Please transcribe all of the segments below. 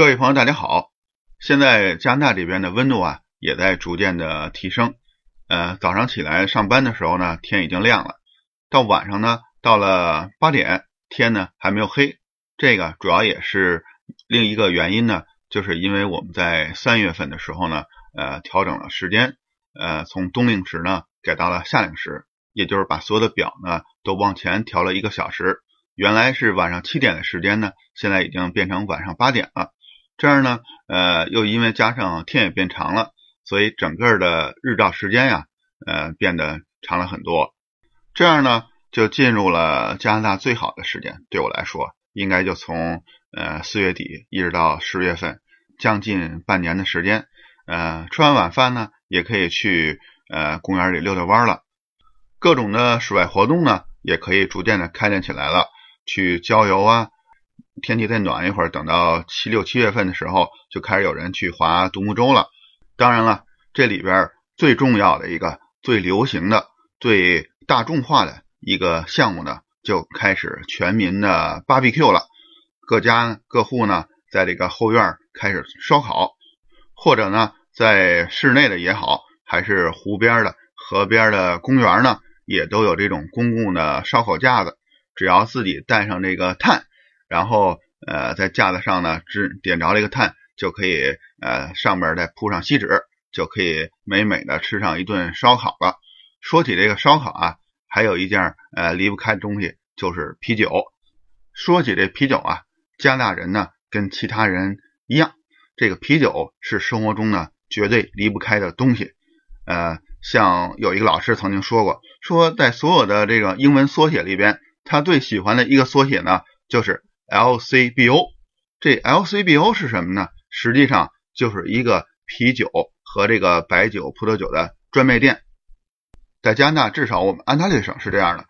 各位朋友，大家好！现在加拿大这边的温度啊，也在逐渐的提升。呃，早上起来上班的时候呢，天已经亮了；到晚上呢，到了八点，天呢还没有黑。这个主要也是另一个原因呢，就是因为我们在三月份的时候呢，呃，调整了时间，呃，从冬令时呢改到了夏令时，也就是把所有的表呢都往前调了一个小时。原来是晚上七点的时间呢，现在已经变成晚上八点了。这样呢，呃，又因为加上天也变长了，所以整个的日照时间呀，呃，变得长了很多。这样呢，就进入了加拿大最好的时间。对我来说，应该就从呃四月底一直到十月份，将近半年的时间。呃，吃完晚饭呢，也可以去呃公园里溜溜弯了。各种的室外活动呢，也可以逐渐的开展起来了，去郊游啊。天气再暖一会儿，等到七六七月份的时候，就开始有人去划独木舟了。当然了，这里边最重要的一个、最流行的、最大众化的一个项目呢，就开始全民的 BBQ 了。各家各户呢，在这个后院开始烧烤，或者呢，在室内的也好，还是湖边的、河边的公园呢，也都有这种公共的烧烤架子。只要自己带上这个炭。然后，呃，在架子上呢，支点着了一个炭，就可以，呃，上面再铺上锡纸，就可以美美的吃上一顿烧烤了。说起这个烧烤啊，还有一件呃离不开的东西就是啤酒。说起这啤酒啊，加拿大人呢跟其他人一样，这个啤酒是生活中呢绝对离不开的东西。呃，像有一个老师曾经说过，说在所有的这个英文缩写里边，他最喜欢的一个缩写呢就是。LCBO，这 LCBO 是什么呢？实际上就是一个啤酒和这个白酒、葡萄酒的专卖店。在加拿大，至少我们安大略省是这样的，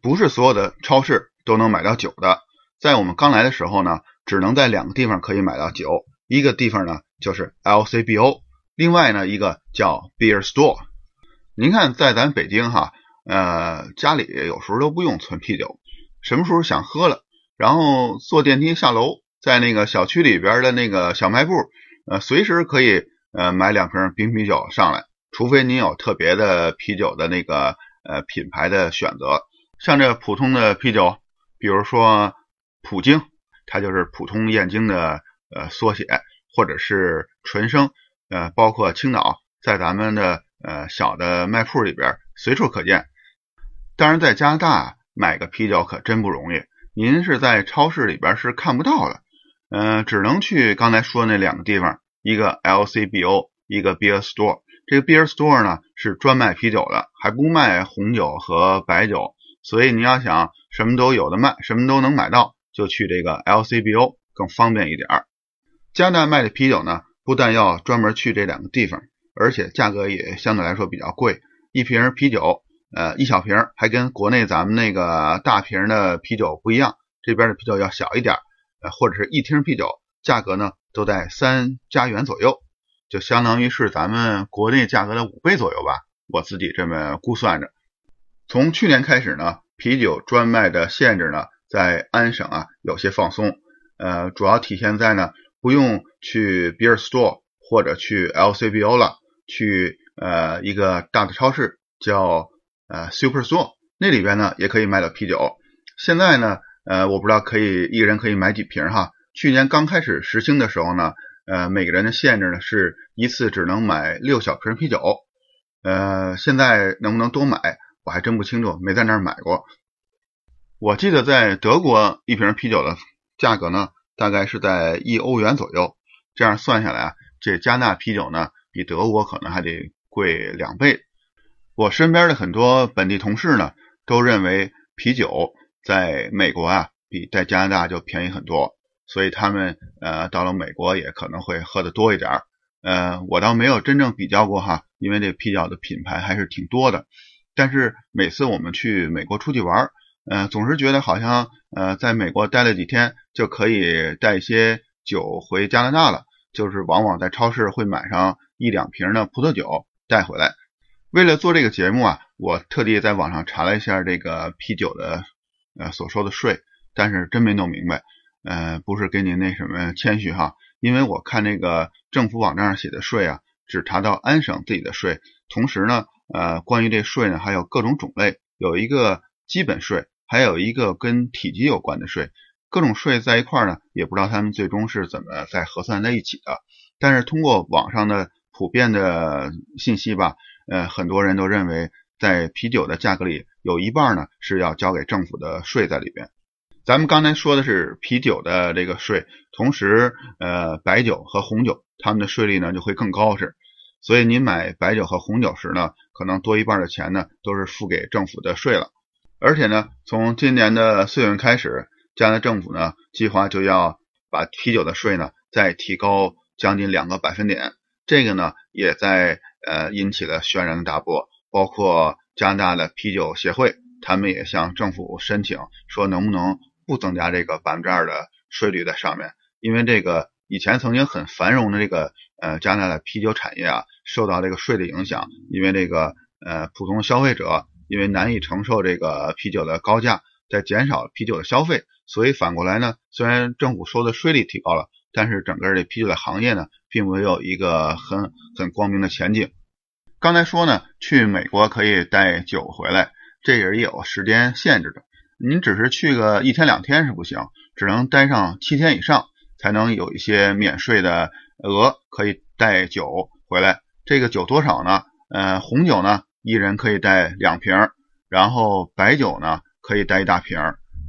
不是所有的超市都能买到酒的。在我们刚来的时候呢，只能在两个地方可以买到酒，一个地方呢就是 LCBO，另外呢一个叫 Beer Store。您看，在咱北京哈，呃，家里有时候都不用存啤酒，什么时候想喝了。然后坐电梯下楼，在那个小区里边的那个小卖部，呃，随时可以呃买两瓶冰啤酒上来。除非您有特别的啤酒的那个呃品牌的选择，像这普通的啤酒，比如说普京，它就是普通燕京的呃缩写，或者是纯生，呃，包括青岛，在咱们的呃小的卖铺里边随处可见。当然，在加拿大买个啤酒可真不容易。您是在超市里边是看不到的，嗯，只能去刚才说那两个地方，一个 LCBO，一个 Beer Store。这个 Beer Store 呢是专卖啤酒的，还不卖红酒和白酒，所以你要想什么都有的卖，什么都能买到，就去这个 LCBO 更方便一点儿。加拿大卖的啤酒呢，不但要专门去这两个地方，而且价格也相对来说比较贵，一瓶啤酒。呃，一小瓶还跟国内咱们那个大瓶的啤酒不一样，这边的啤酒要小一点，呃，或者是一听啤酒，价格呢都在三加元左右，就相当于是咱们国内价格的五倍左右吧，我自己这么估算着。从去年开始呢，啤酒专卖的限制呢，在安省啊有些放松，呃，主要体现在呢不用去 beer store 或者去 LCBO 了，去呃一个大的超市叫。呃，Super Store 那里边呢也可以买到啤酒。现在呢，呃，我不知道可以一个人可以买几瓶哈。去年刚开始实行的时候呢，呃，每个人的限制呢是一次只能买六小瓶啤酒。呃，现在能不能多买，我还真不清楚，没在那儿买过。我记得在德国一瓶啤酒的价格呢，大概是在一欧元左右。这样算下来啊，这加拿大啤酒呢比德国可能还得贵两倍。我身边的很多本地同事呢，都认为啤酒在美国啊比在加拿大就便宜很多，所以他们呃到了美国也可能会喝的多一点儿。呃，我倒没有真正比较过哈，因为这啤酒的品牌还是挺多的。但是每次我们去美国出去玩，呃，总是觉得好像呃在美国待了几天就可以带一些酒回加拿大了，就是往往在超市会买上一两瓶的葡萄酒带回来。为了做这个节目啊，我特地在网上查了一下这个啤酒的呃所收的税，但是真没弄明白。呃，不是跟您那什么谦虚哈，因为我看那个政府网站上写的税啊，只查到安省自己的税，同时呢，呃，关于这税呢还有各种种类，有一个基本税，还有一个跟体积有关的税，各种税在一块呢，也不知道他们最终是怎么在核算在一起的。但是通过网上的普遍的信息吧，呃，很多人都认为在啤酒的价格里有一半呢是要交给政府的税在里边。咱们刚才说的是啤酒的这个税，同时，呃，白酒和红酒他们的税率呢就会更高是，所以您买白酒和红酒时呢，可能多一半的钱呢都是付给政府的税了。而且呢，从今年的四月份开始，加拿大政府呢计划就要把啤酒的税呢再提高将近两个百分点，这个呢也在呃引起了轩然大波，包括加拿大的啤酒协会，他们也向政府申请说能不能。不增加这个百分之二的税率在上面，因为这个以前曾经很繁荣的这个呃加拿大的啤酒产业啊，受到这个税的影响，因为这个呃普通消费者因为难以承受这个啤酒的高价，在减少啤酒的消费，所以反过来呢，虽然政府收的税率提高了，但是整个这啤酒的行业呢，并没有一个很很光明的前景。刚才说呢，去美国可以带酒回来，这也是有时间限制的。您只是去个一天两天是不行，只能待上七天以上，才能有一些免税的额可以带酒回来。这个酒多少呢？呃，红酒呢，一人可以带两瓶，然后白酒呢，可以带一大瓶。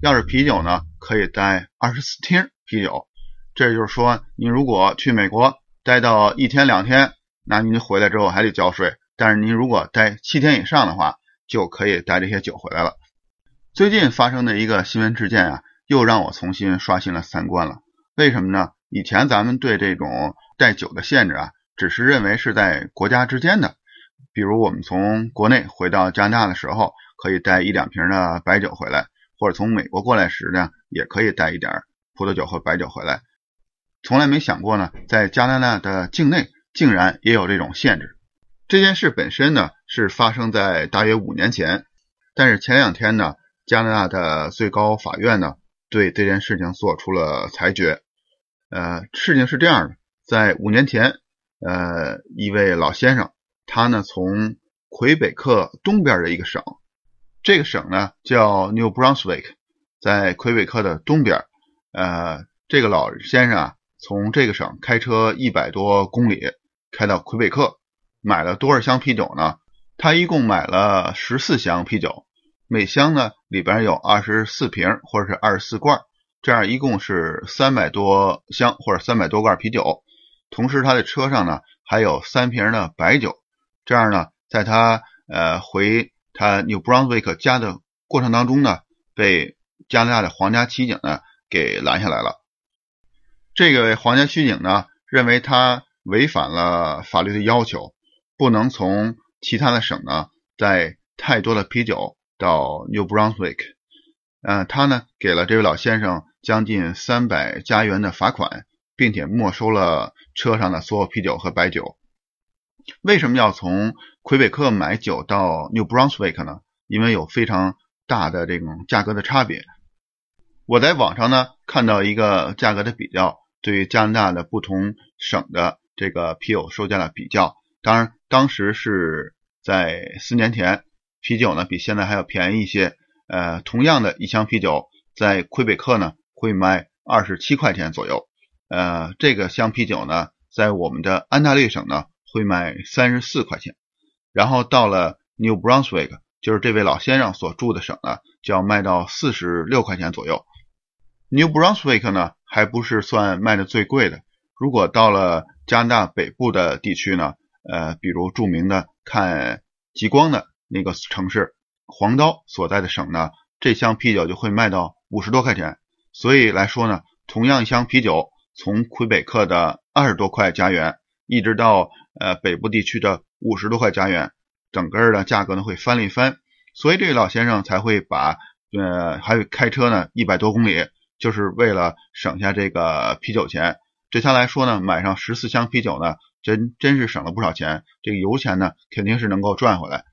要是啤酒呢，可以带二十四 听啤酒。这就是说，您如果去美国待到一天两天，那您回来之后还得交税。但是您如果待七天以上的话，就可以带这些酒回来了。最近发生的一个新闻事件啊，又让我重新刷新了三观了。为什么呢？以前咱们对这种带酒的限制啊，只是认为是在国家之间的，比如我们从国内回到加拿大的时候，可以带一两瓶的白酒回来，或者从美国过来时呢，也可以带一点葡萄酒和白酒回来。从来没想过呢，在加拿大的境内竟然也有这种限制。这件事本身呢，是发生在大约五年前，但是前两天呢。加拿大的最高法院呢，对这件事情做出了裁决。呃，事情是这样的，在五年前，呃，一位老先生，他呢从魁北克东边的一个省，这个省呢叫 New Brunswick，在魁北克的东边。呃，这个老先生啊，从这个省开车一百多公里，开到魁北克，买了多少箱啤酒呢？他一共买了十四箱啤酒。每箱呢里边有二十四瓶或者是二十四罐，这样一共是三百多箱或者三百多罐啤酒。同时他的车上呢还有三瓶的白酒，这样呢在他呃回他 New Brunswick 家的过程当中呢，被加拿大的皇家骑警呢给拦下来了。这个皇家骑警呢认为他违反了法律的要求，不能从其他的省呢带太多的啤酒。到 New Brunswick，呃，他呢给了这位老先生将近三百加元的罚款，并且没收了车上的所有啤酒和白酒。为什么要从魁北克买酒到 New Brunswick 呢？因为有非常大的这种价格的差别。我在网上呢看到一个价格的比较，对于加拿大的不同省的这个啤酒售价的比较。当然，当时是在四年前。啤酒呢比现在还要便宜一些，呃，同样的一箱啤酒在魁北克呢会卖二十七块钱左右，呃，这个箱啤酒呢在我们的安大略省呢会卖三十四块钱，然后到了 New Brunswick，就是这位老先生所住的省呢，就要卖到四十六块钱左右。New Brunswick 呢还不是算卖的最贵的，如果到了加拿大北部的地区呢，呃，比如著名的看极光的。那个城市黄刀所在的省呢，这箱啤酒就会卖到五十多块钱。所以来说呢，同样一箱啤酒，从魁北克的二十多块加元，一直到呃北部地区的五十多块加元，整个的价格呢会翻了一番。所以这位老先生才会把呃还有开车呢一百多公里，就是为了省下这个啤酒钱。对他来说呢，买上十四箱啤酒呢，真真是省了不少钱。这个油钱呢，肯定是能够赚回来。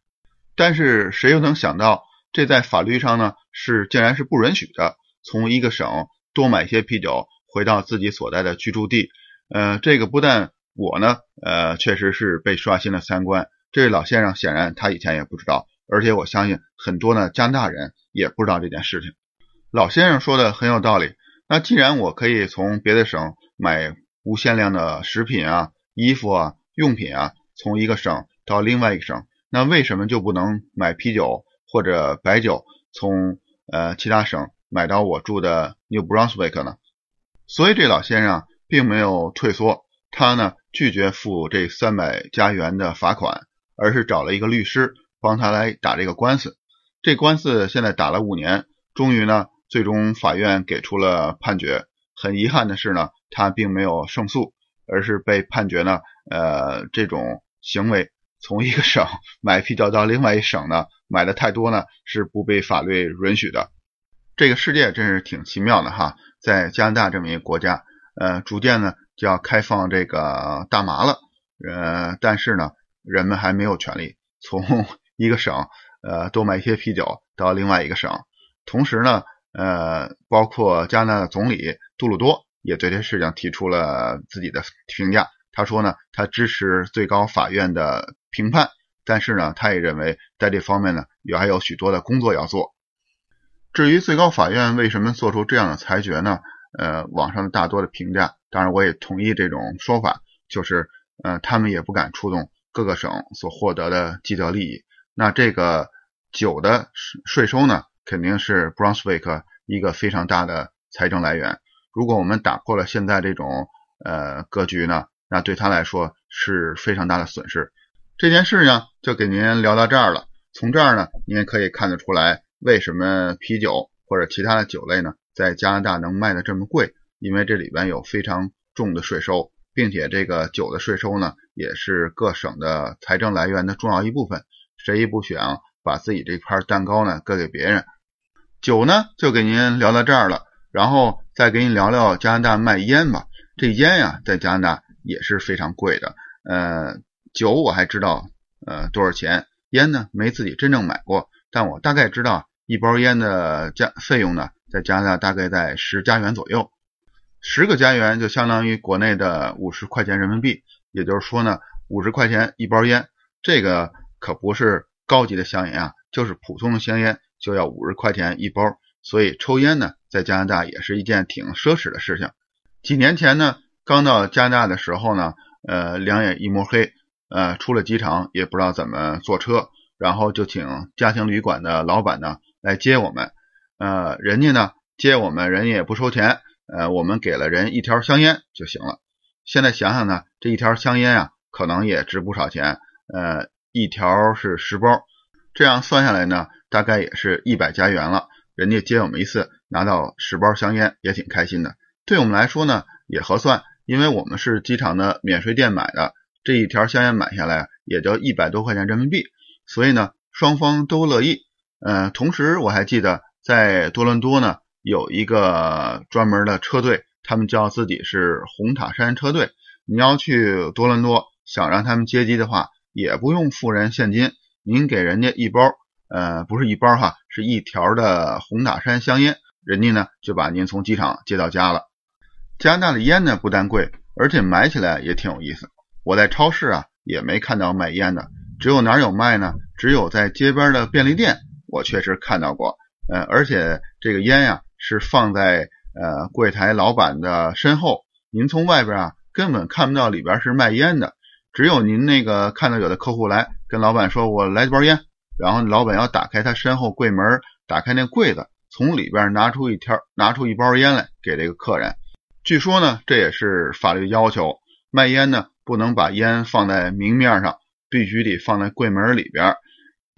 但是谁又能想到，这在法律上呢是竟然是不允许的。从一个省多买一些啤酒，回到自己所在的居住地。呃，这个不但我呢，呃，确实是被刷新了三观。这位老先生显然他以前也不知道，而且我相信很多呢加拿大人也不知道这件事情。老先生说的很有道理。那既然我可以从别的省买无限量的食品啊、衣服啊、用品啊，从一个省到另外一个省，那为什么就不能买啤酒或者白酒从呃其他省买到我住的 New Brunswick 呢？所以这老先生并没有退缩，他呢拒绝付这三百加元的罚款，而是找了一个律师帮他来打这个官司。这官司现在打了五年，终于呢。最终法院给出了判决，很遗憾的是呢，他并没有胜诉，而是被判决呢，呃，这种行为从一个省买啤酒到另外一省呢，买的太多呢，是不被法律允许的。这个世界真是挺奇妙的哈，在加拿大这么一个国家，呃，逐渐呢就要开放这个大麻了，呃，但是呢，人们还没有权利从 一个省，呃，多买一些啤酒到另外一个省，同时呢。呃，包括加拿大的总理杜鲁多也对这事情提出了自己的评价。他说呢，他支持最高法院的评判，但是呢，他也认为在这方面呢，也还有许多的工作要做。至于最高法院为什么做出这样的裁决呢？呃，网上大多的评价，当然我也同意这种说法，就是呃，他们也不敢触动各个省所获得的既得利益。那这个酒的税收呢？肯定是 Brunswick 一个非常大的财政来源。如果我们打破了现在这种呃格局呢，那对他来说是非常大的损失。这件事呢，就给您聊到这儿了。从这儿呢，您也可以看得出来，为什么啤酒或者其他的酒类呢，在加拿大能卖的这么贵？因为这里边有非常重的税收，并且这个酒的税收呢，也是各省的财政来源的重要一部分。谁也不想把自己这块蛋糕呢割给别人。酒呢，就给您聊到这儿了，然后再给您聊聊加拿大卖烟吧。这烟呀，在加拿大也是非常贵的。呃，酒我还知道，呃，多少钱？烟呢，没自己真正买过，但我大概知道一包烟的价费用呢，在加拿大大概在十加元左右。十个加元就相当于国内的五十块钱人民币，也就是说呢，五十块钱一包烟，这个可不是高级的香烟啊，就是普通的香烟。就要五十块钱一包，所以抽烟呢，在加拿大也是一件挺奢侈的事情。几年前呢，刚到加拿大的时候呢，呃，两眼一抹黑，呃，出了机场也不知道怎么坐车，然后就请家庭旅馆的老板呢来接我们。呃，人家呢接我们，人家也不收钱，呃，我们给了人一条香烟就行了。现在想想呢，这一条香烟啊，可能也值不少钱，呃，一条是十包，这样算下来呢。大概也是一百加元了，人家接我们一次拿到十包香烟也挺开心的。对我们来说呢也合算，因为我们是机场的免税店买的，这一条香烟买下来也就一百多块钱人民币，所以呢双方都乐意。嗯，同时我还记得在多伦多呢有一个专门的车队，他们叫自己是红塔山车队。你要去多伦多想让他们接机的话，也不用付人现金，您给人家一包。呃，不是一包哈，是一条的红塔山香烟，人家呢就把您从机场接到家了。加拿大的烟呢不但贵，而且买起来也挺有意思。我在超市啊也没看到卖烟的，只有哪有卖呢？只有在街边的便利店，我确实看到过。呃，而且这个烟呀是放在呃柜台老板的身后，您从外边啊根本看不到里边是卖烟的，只有您那个看到有的客户来跟老板说：“我来一包烟。”然后老板要打开他身后柜门，打开那柜子，从里边拿出一条，拿出一包烟来给这个客人。据说呢，这也是法律要求，卖烟呢不能把烟放在明面上，必须得放在柜门里边。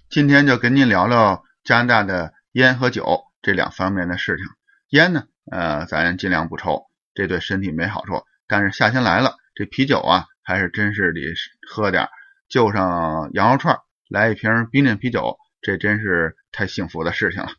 今天就跟您聊聊加拿大的烟和酒这两方面的事情。烟呢，呃，咱尽量不抽，这对身体没好处。但是夏天来了，这啤酒啊，还是真是得喝点，就上羊肉串。来一瓶冰镇啤酒，这真是太幸福的事情了。